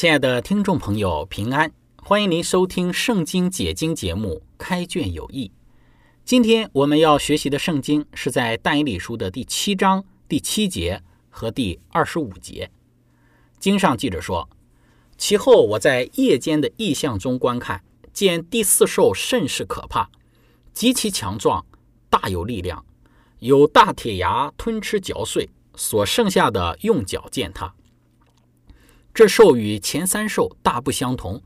亲爱的听众朋友，平安！欢迎您收听《圣经解经》节目《开卷有益》。今天我们要学习的圣经是在但以理书的第七章第七节和第二十五节。经上记着说：“其后我在夜间的异象中观看，见第四兽甚是可怕，极其强壮，大有力量，有大铁牙吞吃嚼碎，所剩下的用脚践踏。”这兽与前三兽大不相同，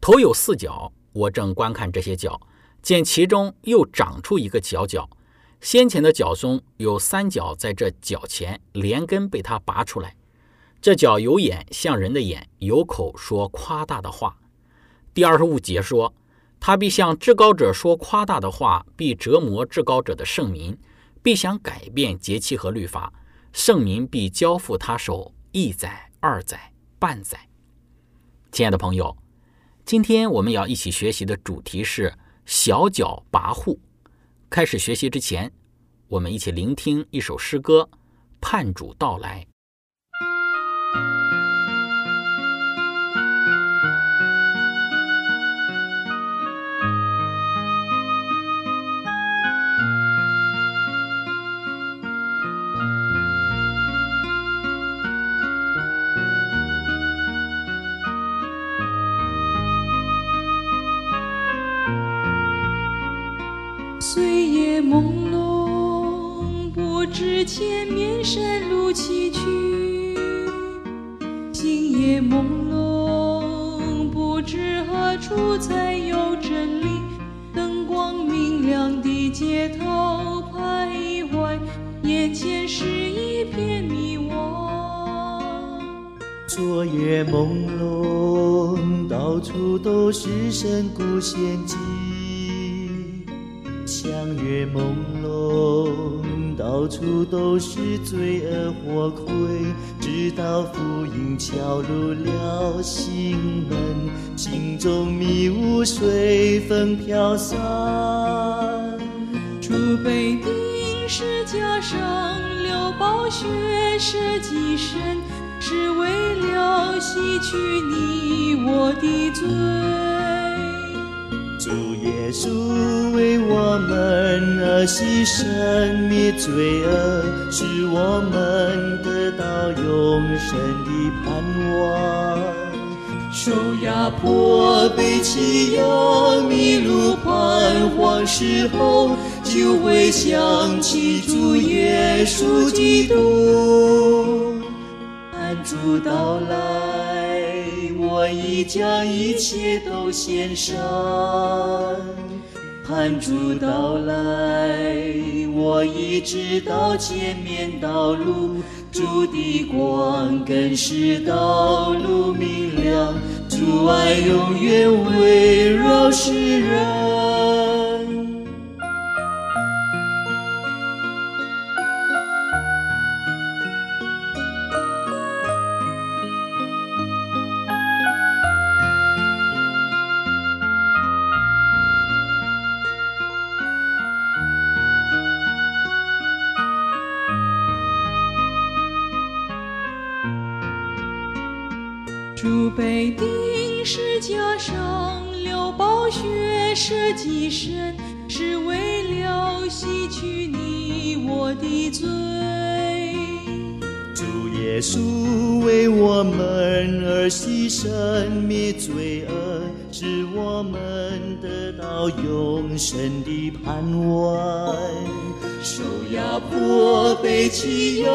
头有四角。我正观看这些角，见其中又长出一个角角，先前的角中有三角，在这角前连根被它拔出来。这角有眼，像人的眼；有口，说夸大的话。第二十五节说，他必向至高者说夸大的话，必折磨至高者的圣民，必想改变节期和律法，圣民必交付他手一载二载。半载，亲爱的朋友，今天我们要一起学习的主题是小脚跋扈。开始学习之前，我们一起聆听一首诗歌《盼主到来》。前面山路崎岖，星夜朦胧，不知何处才有真理。灯光明亮的街头徘徊，眼前是一片迷惘。昨夜朦胧，到处都是深谷陷阱，相约朦。处都是罪恶火亏，直到福音敲入了心门，心中迷雾随风飘散。主被钉十架上流宝血舍己身，是为了洗去你我的罪。主为我们而牺牲灭罪恶，使我们得到永生的盼望。受压迫、被欺压、迷路、彷徨时候，就会想起主耶稣基督，盼主到来。我已将一切都献上，盼主到来。我已知道前面道路，主的光更是道路明亮，主爱永远围绕世人。主被钉十架上流宝血舍己身，是为了洗去你我的罪。主耶耶稣为我们而牺牲，灭罪恶，使我们得到永生的盼望。受压迫、被欺压、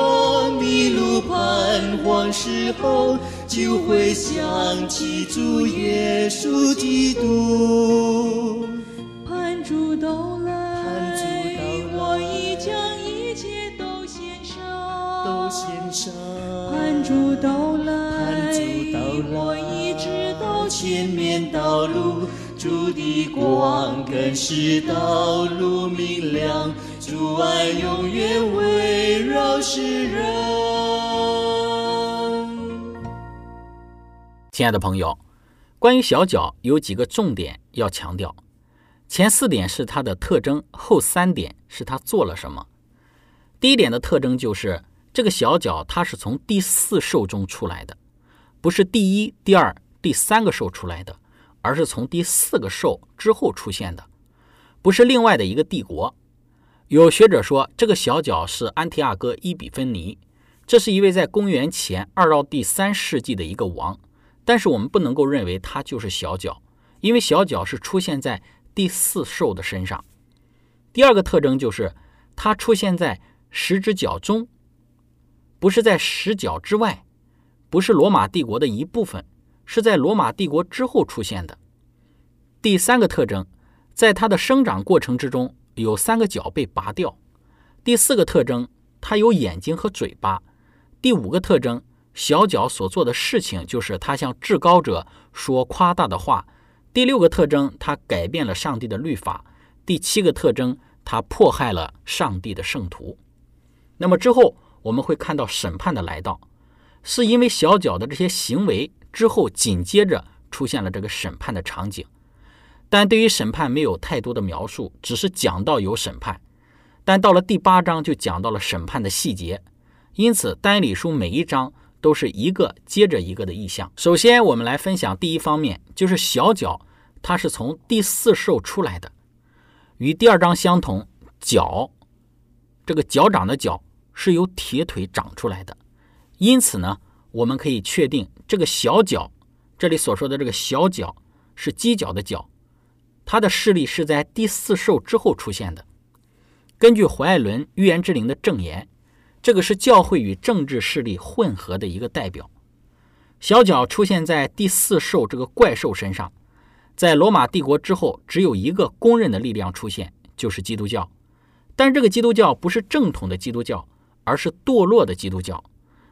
迷路、彷徨时候，就会想起主耶稣基督。盼主到来，盼主到来我已将一切都献上。都献上。盼主到来，盼主到来我已知道前面道路，主的光更是道路明亮，主爱永远围绕世人。亲爱的朋友，关于小脚有几个重点要强调。前四点是它的特征，后三点是它做了什么。第一点的特征就是这个小脚它是从第四兽中出来的，不是第一、第二、第三个兽出来的，而是从第四个兽之后出现的，不是另外的一个帝国。有学者说，这个小角是安提阿哥伊比芬尼，这是一位在公元前二到第三世纪的一个王，但是我们不能够认为它就是小角，因为小角是出现在第四兽的身上。第二个特征就是它出现在十只脚中，不是在十脚之外，不是罗马帝国的一部分，是在罗马帝国之后出现的。第三个特征，在它的生长过程之中，有三个角被拔掉。第四个特征，它有眼睛和嘴巴。第五个特征，小角所做的事情就是他向至高者说夸大的话。第六个特征，他改变了上帝的律法。第七个特征，他迫害了上帝的圣徒。那么之后我们会看到审判的来到，是因为小角的这些行为之后紧接着出现了这个审判的场景。但对于审判没有太多的描述，只是讲到有审判。但到了第八章就讲到了审判的细节，因此单理书每一章都是一个接着一个的意象。首先，我们来分享第一方面，就是小脚，它是从第四兽出来的，与第二章相同，脚这个脚掌的脚是由铁腿长出来的，因此呢，我们可以确定这个小脚，这里所说的这个小脚是犄角的角。它的势力是在第四兽之后出现的。根据怀艾伦预言之灵的证言，这个是教会与政治势力混合的一个代表。小角出现在第四兽这个怪兽身上，在罗马帝国之后，只有一个公认的力量出现，就是基督教。但这个基督教不是正统的基督教，而是堕落的基督教。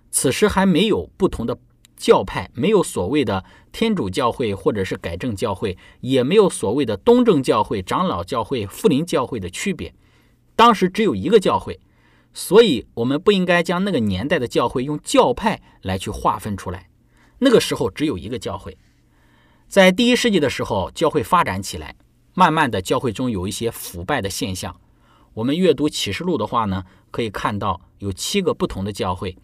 此时还没有不同的。教派没有所谓的天主教会或者是改正教会，也没有所谓的东正教会、长老教会、富林教会的区别。当时只有一个教会，所以我们不应该将那个年代的教会用教派来去划分出来。那个时候只有一个教会。在第一世纪的时候，教会发展起来，慢慢的教会中有一些腐败的现象。我们阅读启示录的话呢，可以看到有七个不同的教会，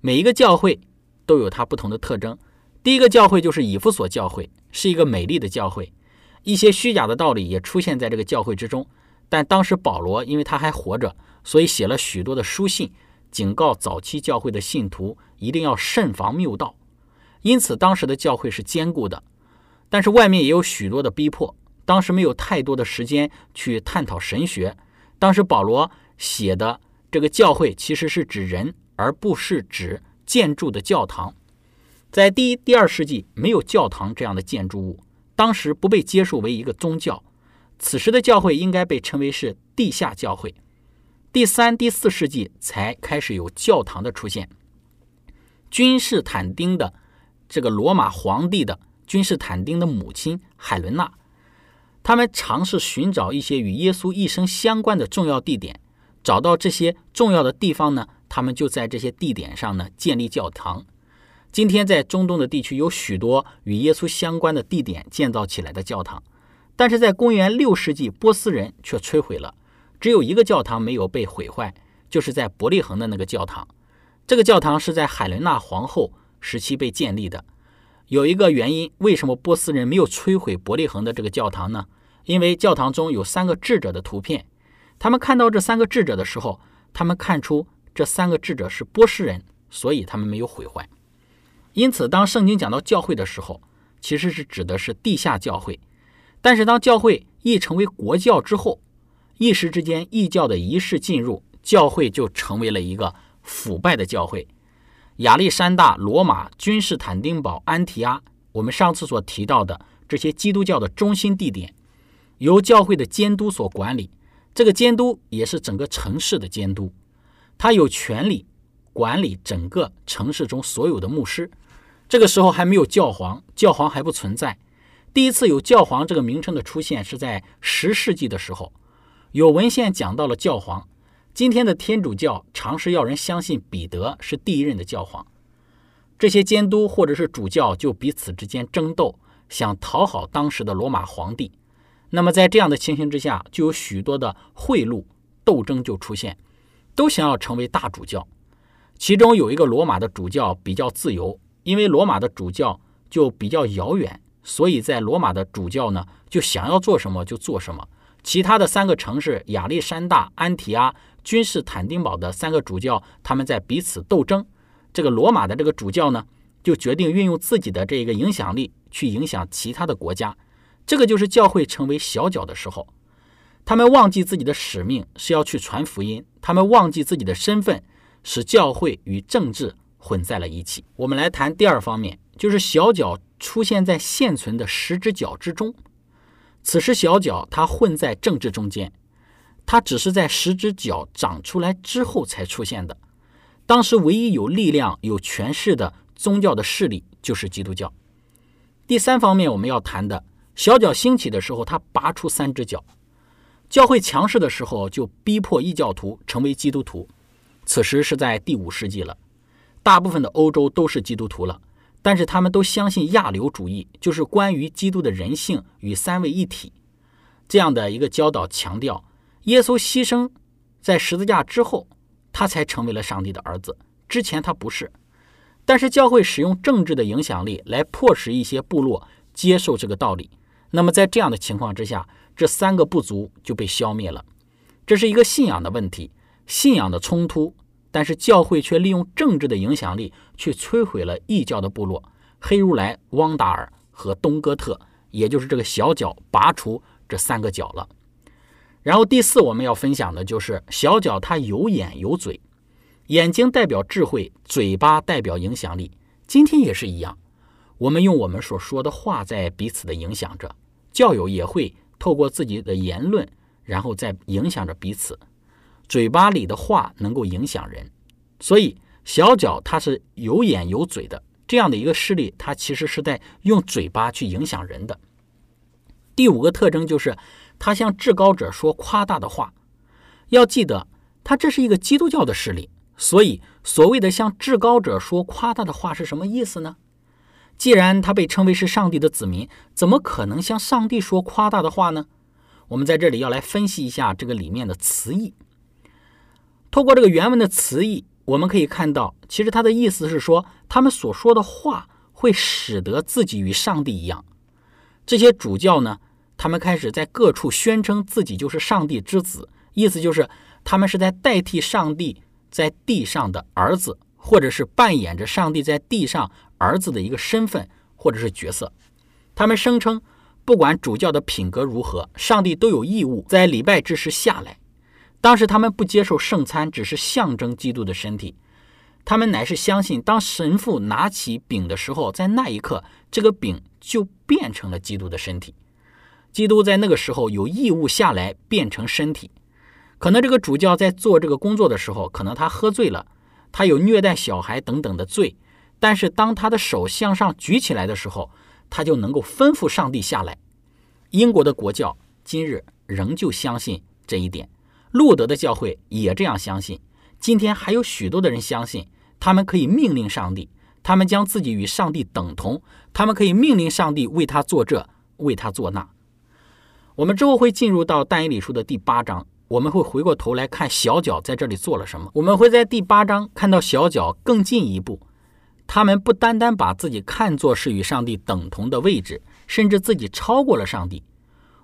每一个教会。都有它不同的特征。第一个教会就是以弗所教会，是一个美丽的教会，一些虚假的道理也出现在这个教会之中。但当时保罗因为他还活着，所以写了许多的书信，警告早期教会的信徒一定要慎防谬道。因此，当时的教会是坚固的。但是外面也有许多的逼迫，当时没有太多的时间去探讨神学。当时保罗写的这个教会其实是指人，而不是指。建筑的教堂，在第一、第二世纪没有教堂这样的建筑物，当时不被接受为一个宗教。此时的教会应该被称为是地下教会。第三、第四世纪才开始有教堂的出现。君士坦丁的这个罗马皇帝的君士坦丁的母亲海伦娜，他们尝试寻找一些与耶稣一生相关的重要地点，找到这些重要的地方呢？他们就在这些地点上呢建立教堂。今天在中东的地区有许多与耶稣相关的地点建造起来的教堂，但是在公元六世纪，波斯人却摧毁了。只有一个教堂没有被毁坏，就是在伯利恒的那个教堂。这个教堂是在海伦娜皇后时期被建立的。有一个原因，为什么波斯人没有摧毁伯利恒的这个教堂呢？因为教堂中有三个智者的图片。他们看到这三个智者的时候，他们看出。这三个智者是波斯人，所以他们没有毁坏。因此，当圣经讲到教会的时候，其实是指的是地下教会。但是，当教会一成为国教之后，一时之间异教的仪式进入，教会就成为了一个腐败的教会。亚历山大、罗马、君士坦丁堡、安提阿，我们上次所提到的这些基督教的中心地点，由教会的监督所管理。这个监督也是整个城市的监督，他有权利管理整个城市中所有的牧师。这个时候还没有教皇，教皇还不存在。第一次有教皇这个名称的出现是在十世纪的时候，有文献讲到了教皇。今天的天主教尝试要人相信彼得是第一任的教皇，这些监督或者是主教就彼此之间争斗，想讨好当时的罗马皇帝。那么在这样的情形之下，就有许多的贿赂斗争就出现，都想要成为大主教。其中有一个罗马的主教比较自由，因为罗马的主教就比较遥远，所以在罗马的主教呢就想要做什么就做什么。其他的三个城市亚历山大、安提阿、君士坦丁堡的三个主教，他们在彼此斗争。这个罗马的这个主教呢，就决定运用自己的这个影响力去影响其他的国家。这个就是教会成为小角的时候，他们忘记自己的使命是要去传福音，他们忘记自己的身份，使教会与政治混在了一起。我们来谈第二方面，就是小角出现在现存的十只脚之中。此时小脚它混在政治中间，它只是在十只脚长出来之后才出现的。当时唯一有力量、有权势的宗教的势力就是基督教。第三方面我们要谈的。小脚兴起的时候，它拔出三只脚；教会强势的时候，就逼迫异教徒成为基督徒。此时是在第五世纪了，大部分的欧洲都是基督徒了，但是他们都相信亚流主义，就是关于基督的人性与三位一体这样的一个教导，强调耶稣牺牲在十字架之后，他才成为了上帝的儿子，之前他不是。但是教会使用政治的影响力来迫使一些部落接受这个道理。那么在这样的情况之下，这三个部族就被消灭了。这是一个信仰的问题，信仰的冲突。但是教会却利用政治的影响力去摧毁了异教的部落——黑如来、汪达尔和东哥特，也就是这个小角拔除这三个角了。然后第四，我们要分享的就是小角它有眼有嘴，眼睛代表智慧，嘴巴代表影响力。今天也是一样。我们用我们所说的话在彼此的影响着，教友也会透过自己的言论，然后在影响着彼此。嘴巴里的话能够影响人，所以小角它是有眼有嘴的这样的一个势力，它其实是在用嘴巴去影响人的。第五个特征就是，他向至高者说夸大的话。要记得，他这是一个基督教的势力，所以所谓的向至高者说夸大的话是什么意思呢？既然他被称为是上帝的子民，怎么可能向上帝说夸大的话呢？我们在这里要来分析一下这个里面的词义。透过这个原文的词义，我们可以看到，其实他的意思是说，他们所说的话会使得自己与上帝一样。这些主教呢，他们开始在各处宣称自己就是上帝之子，意思就是他们是在代替上帝在地上的儿子，或者是扮演着上帝在地上。儿子的一个身份或者是角色，他们声称，不管主教的品格如何，上帝都有义务在礼拜之时下来。当时他们不接受圣餐，只是象征基督的身体。他们乃是相信，当神父拿起饼的时候，在那一刻，这个饼就变成了基督的身体。基督在那个时候有义务下来变成身体。可能这个主教在做这个工作的时候，可能他喝醉了，他有虐待小孩等等的罪。但是当他的手向上举起来的时候，他就能够吩咐上帝下来。英国的国教今日仍旧相信这一点，路德的教会也这样相信。今天还有许多的人相信，他们可以命令上帝，他们将自己与上帝等同，他们可以命令上帝为他做这，为他做那。我们之后会进入到但以理书的第八章，我们会回过头来看小脚在这里做了什么。我们会在第八章看到小脚更进一步。他们不单单把自己看作是与上帝等同的位置，甚至自己超过了上帝。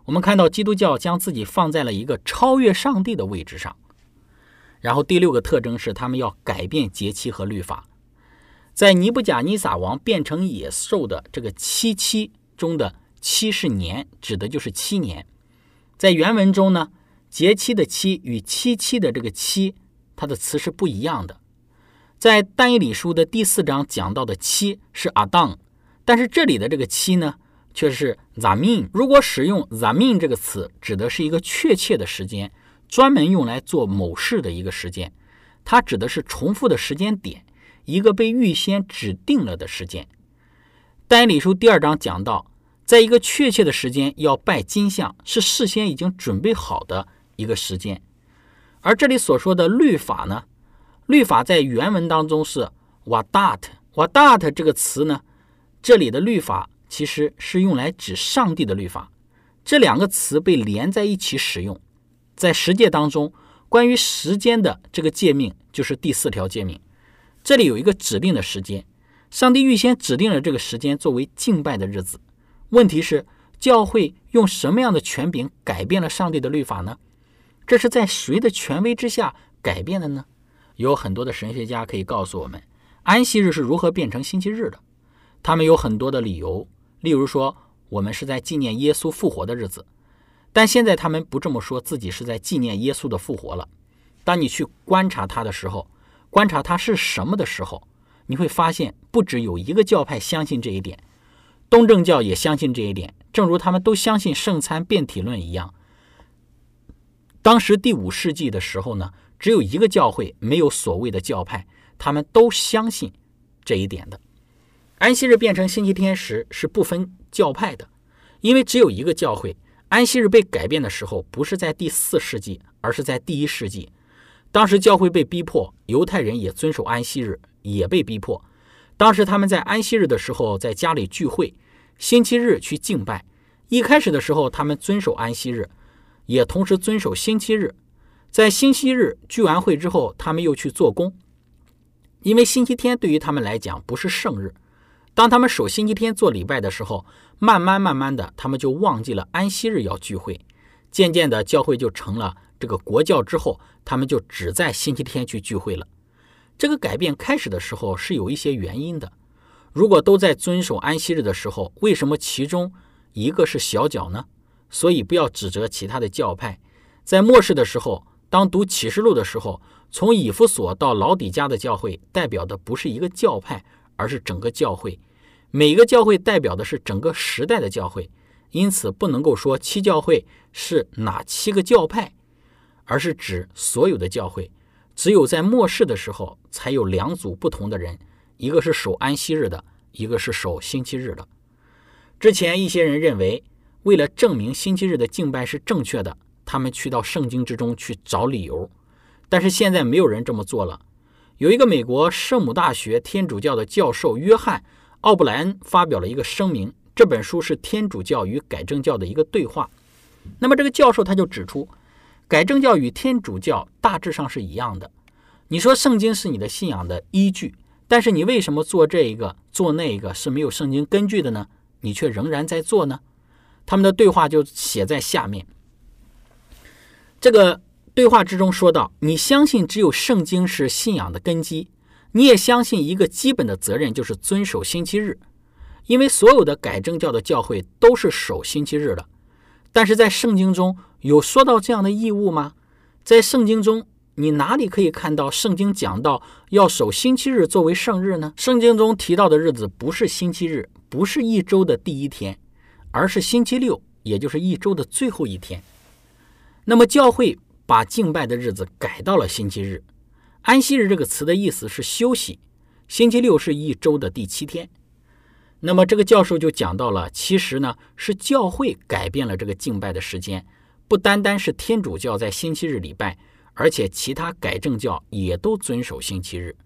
我们看到基督教将自己放在了一个超越上帝的位置上。然后第六个特征是，他们要改变节期和律法，在尼布甲尼撒王变成野兽的这个七七中的七是年，指的就是七年。在原文中呢，节期的期与七七的这个七，它的词是不一样的。在但以理书的第四章讲到的七是阿当，但是这里的这个七呢，却是 zamin。如果使用 zamin 这个词，指的是一个确切的时间，专门用来做某事的一个时间，它指的是重复的时间点，一个被预先指定了的时间。单理书第二章讲到，在一个确切的时间要拜金像，是事先已经准备好的一个时间。而这里所说的律法呢？律法在原文当中是 wadat，wadat 这个词呢，这里的律法其实是用来指上帝的律法。这两个词被连在一起使用，在十诫当中，关于时间的这个诫命就是第四条诫命。这里有一个指定的时间，上帝预先指定了这个时间作为敬拜的日子。问题是，教会用什么样的权柄改变了上帝的律法呢？这是在谁的权威之下改变的呢？有很多的神学家可以告诉我们，安息日是如何变成星期日的。他们有很多的理由，例如说，我们是在纪念耶稣复活的日子。但现在他们不这么说，自己是在纪念耶稣的复活了。当你去观察他的时候，观察他是什么的时候，你会发现，不只有一个教派相信这一点，东正教也相信这一点，正如他们都相信圣餐变体论一样。当时第五世纪的时候呢？只有一个教会，没有所谓的教派，他们都相信这一点的。安息日变成星期天时是不分教派的，因为只有一个教会。安息日被改变的时候，不是在第四世纪，而是在第一世纪。当时教会被逼迫，犹太人也遵守安息日，也被逼迫。当时他们在安息日的时候在家里聚会，星期日去敬拜。一开始的时候，他们遵守安息日，也同时遵守星期日。在星期日聚完会之后，他们又去做工，因为星期天对于他们来讲不是圣日。当他们守星期天做礼拜的时候，慢慢慢慢的，他们就忘记了安息日要聚会。渐渐的，教会就成了这个国教之后，他们就只在星期天去聚会了。这个改变开始的时候是有一些原因的。如果都在遵守安息日的时候，为什么其中一个是小脚呢？所以不要指责其他的教派，在末世的时候。当读启示录的时候，从以弗所到老底家的教会代表的不是一个教派，而是整个教会。每个教会代表的是整个时代的教会，因此不能够说七教会是哪七个教派，而是指所有的教会。只有在末世的时候，才有两组不同的人，一个是守安息日的，一个是守星期日的。之前一些人认为，为了证明星期日的敬拜是正确的。他们去到圣经之中去找理由，但是现在没有人这么做了。有一个美国圣母大学天主教的教授约翰·奥布莱恩发表了一个声明，这本书是天主教与改正教的一个对话。那么这个教授他就指出，改正教与天主教大致上是一样的。你说圣经是你的信仰的依据，但是你为什么做这一个做那一个是没有圣经根据的呢？你却仍然在做呢？他们的对话就写在下面。这个对话之中说到：“你相信只有圣经是信仰的根基，你也相信一个基本的责任就是遵守星期日，因为所有的改正教的教会都是守星期日的。但是在圣经中有说到这样的义务吗？在圣经中，你哪里可以看到圣经讲到要守星期日作为圣日呢？圣经中提到的日子不是星期日，不是一周的第一天，而是星期六，也就是一周的最后一天。”那么教会把敬拜的日子改到了星期日，安息日这个词的意思是休息，星期六是一周的第七天。那么这个教授就讲到了，其实呢是教会改变了这个敬拜的时间，不单单是天主教在星期日礼拜，而且其他改正教也都遵守星期日。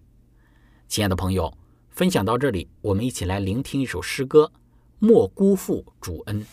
亲爱的朋友，分享到这里，我们一起来聆听一首诗歌：莫辜负主恩。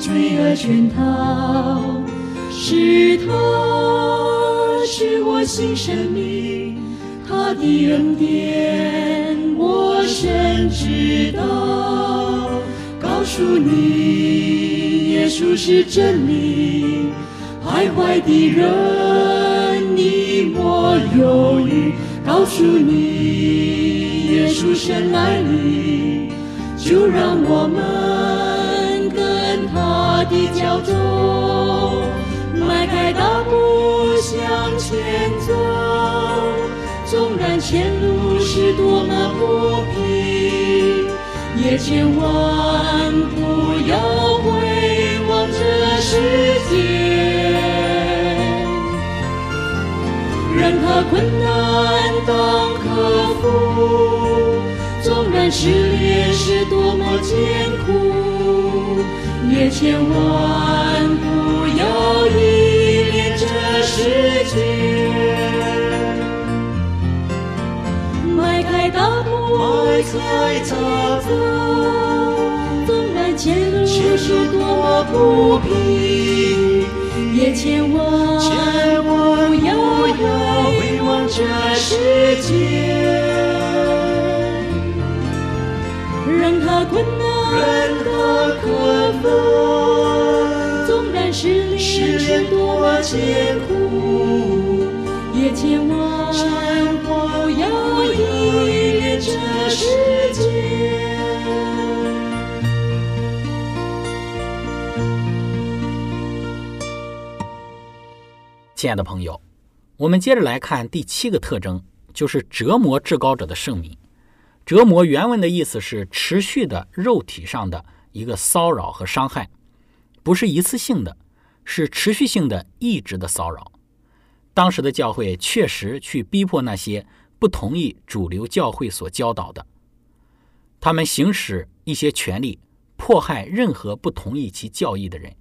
罪恶圈套。是他是我新生命，他的恩典我深知道。告诉你，耶稣是真理。徘徊的人，你莫犹豫，告诉你，耶稣深爱你，就让我们的脚中，迈开大步向前走。纵然前路是多么不平，也千万不要回望这世界。任它困难当克服，纵然试炼是多么艰苦，也千万不要依恋这世界。迈开大步，迈开大步纵然前路是多么不平，也千万不要要回望这世界。任它困难，任何困纵然试炼是多么艰苦，也千万不要依恋这世界。亲爱的朋友，我们接着来看第七个特征，就是折磨至高者的圣名。折磨原文的意思是持续的肉体上的一个骚扰和伤害，不是一次性的，是持续性的、一直的骚扰。当时的教会确实去逼迫那些不同意主流教会所教导的，他们行使一些权利，迫害任何不同意其教义的人，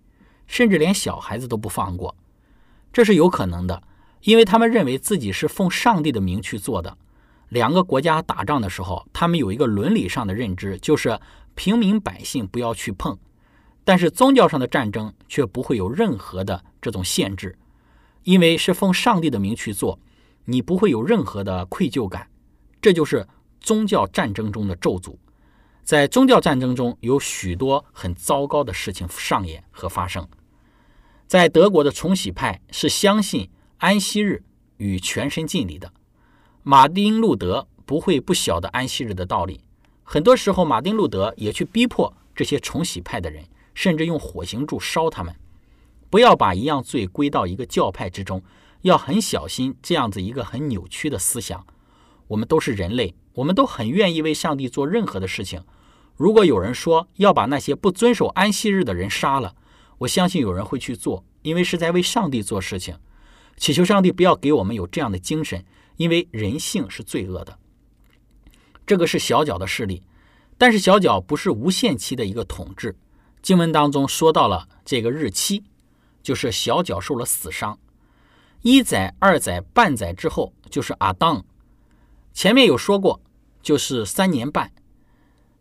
甚至连小孩子都不放过。这是有可能的，因为他们认为自己是奉上帝的名去做的。两个国家打仗的时候，他们有一个伦理上的认知，就是平民百姓不要去碰；但是宗教上的战争却不会有任何的这种限制，因为是奉上帝的名去做，你不会有任何的愧疚感。这就是宗教战争中的咒诅。在宗教战争中，有许多很糟糕的事情上演和发生。在德国的重洗派是相信安息日与全身敬礼的。马丁·路德不会不晓得安息日的道理，很多时候马丁·路德也去逼迫这些重洗派的人，甚至用火刑柱烧他们。不要把一样罪归到一个教派之中，要很小心这样子一个很扭曲的思想。我们都是人类，我们都很愿意为上帝做任何的事情。如果有人说要把那些不遵守安息日的人杀了，我相信有人会去做，因为是在为上帝做事情。祈求上帝不要给我们有这样的精神，因为人性是罪恶的。这个是小角的势力，但是小角不是无限期的一个统治。经文当中说到了这个日期，就是小角受了死伤，一载、二载、半载之后就是阿当。前面有说过，就是三年半，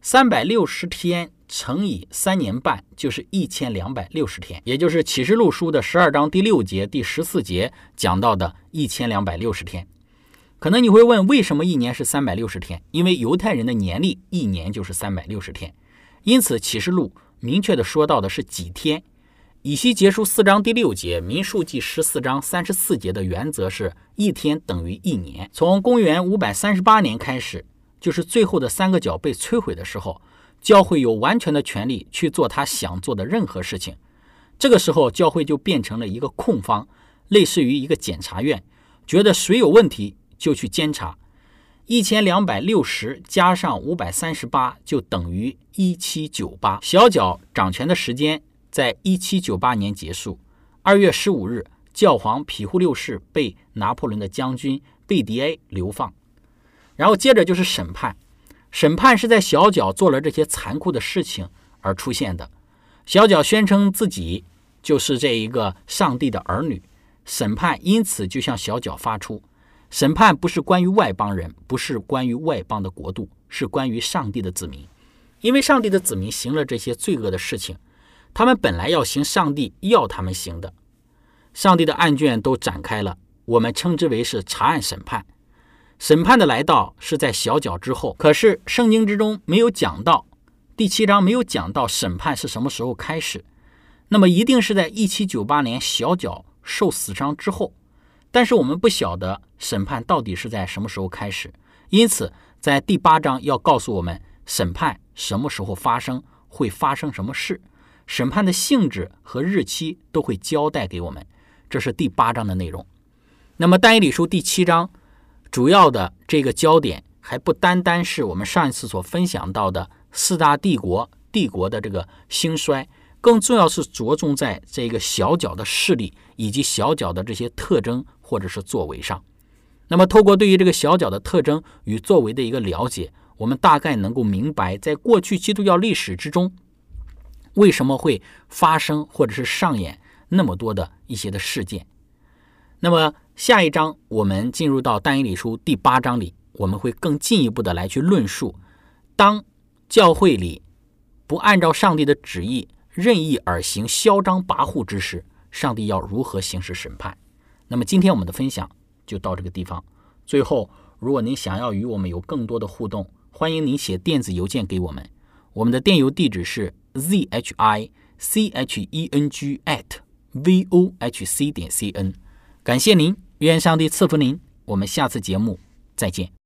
三百六十天。乘以三年半就是一千两百六十天，也就是启示录书的十二章第六节、第十四节讲到的一千两百六十天。可能你会问，为什么一年是三百六十天？因为犹太人的年历一年就是三百六十天，因此启示录明确的说到的是几天。以西结书四章第六节、民数记十四章三十四节的原则是一天等于一年。从公元五百三十八年开始，就是最后的三个角被摧毁的时候。教会有完全的权利去做他想做的任何事情，这个时候教会就变成了一个控方，类似于一个检察院，觉得谁有问题就去监察。一千两百六十加上五百三十八就等于一七九八。小角掌权的时间在一七九八年结束。二月十五日，教皇庇护六世被拿破仑的将军贝迪埃流放。然后接着就是审判，审判是在小角做了这些残酷的事情而出现的。小角宣称自己就是这一个上帝的儿女，审判因此就向小角发出。审判不是关于外邦人，不是关于外邦的国度，是关于上帝的子民。因为上帝的子民行了这些罪恶的事情，他们本来要行上帝要他们行的。上帝的案卷都展开了，我们称之为是查案审判。审判的来到是在小脚之后，可是圣经之中没有讲到，第七章没有讲到审判是什么时候开始。那么一定是在一七九八年小脚受死伤之后。但是我们不晓得审判到底是在什么时候开始，因此在第八章要告诉我们审判什么时候发生，会发生什么事，审判的性质和日期都会交代给我们。这是第八章的内容。那么但以理书第七章主要的这个焦点还不单单是我们上一次所分享到的四大帝国帝国的这个兴衰。更重要是着重在这个小角的势力以及小角的这些特征或者是作为上。那么，透过对于这个小角的特征与作为的一个了解，我们大概能够明白，在过去基督教历史之中，为什么会发生或者是上演那么多的一些的事件。那么，下一章我们进入到但以理书第八章里，我们会更进一步的来去论述，当教会里不按照上帝的旨意。任意而行、嚣张跋扈之时，上帝要如何行使审判？那么今天我们的分享就到这个地方。最后，如果您想要与我们有更多的互动，欢迎您写电子邮件给我们。我们的电邮地址是 z h i c h e n g at v o h c 点 c n。感谢您，愿上帝赐福您。我们下次节目再见。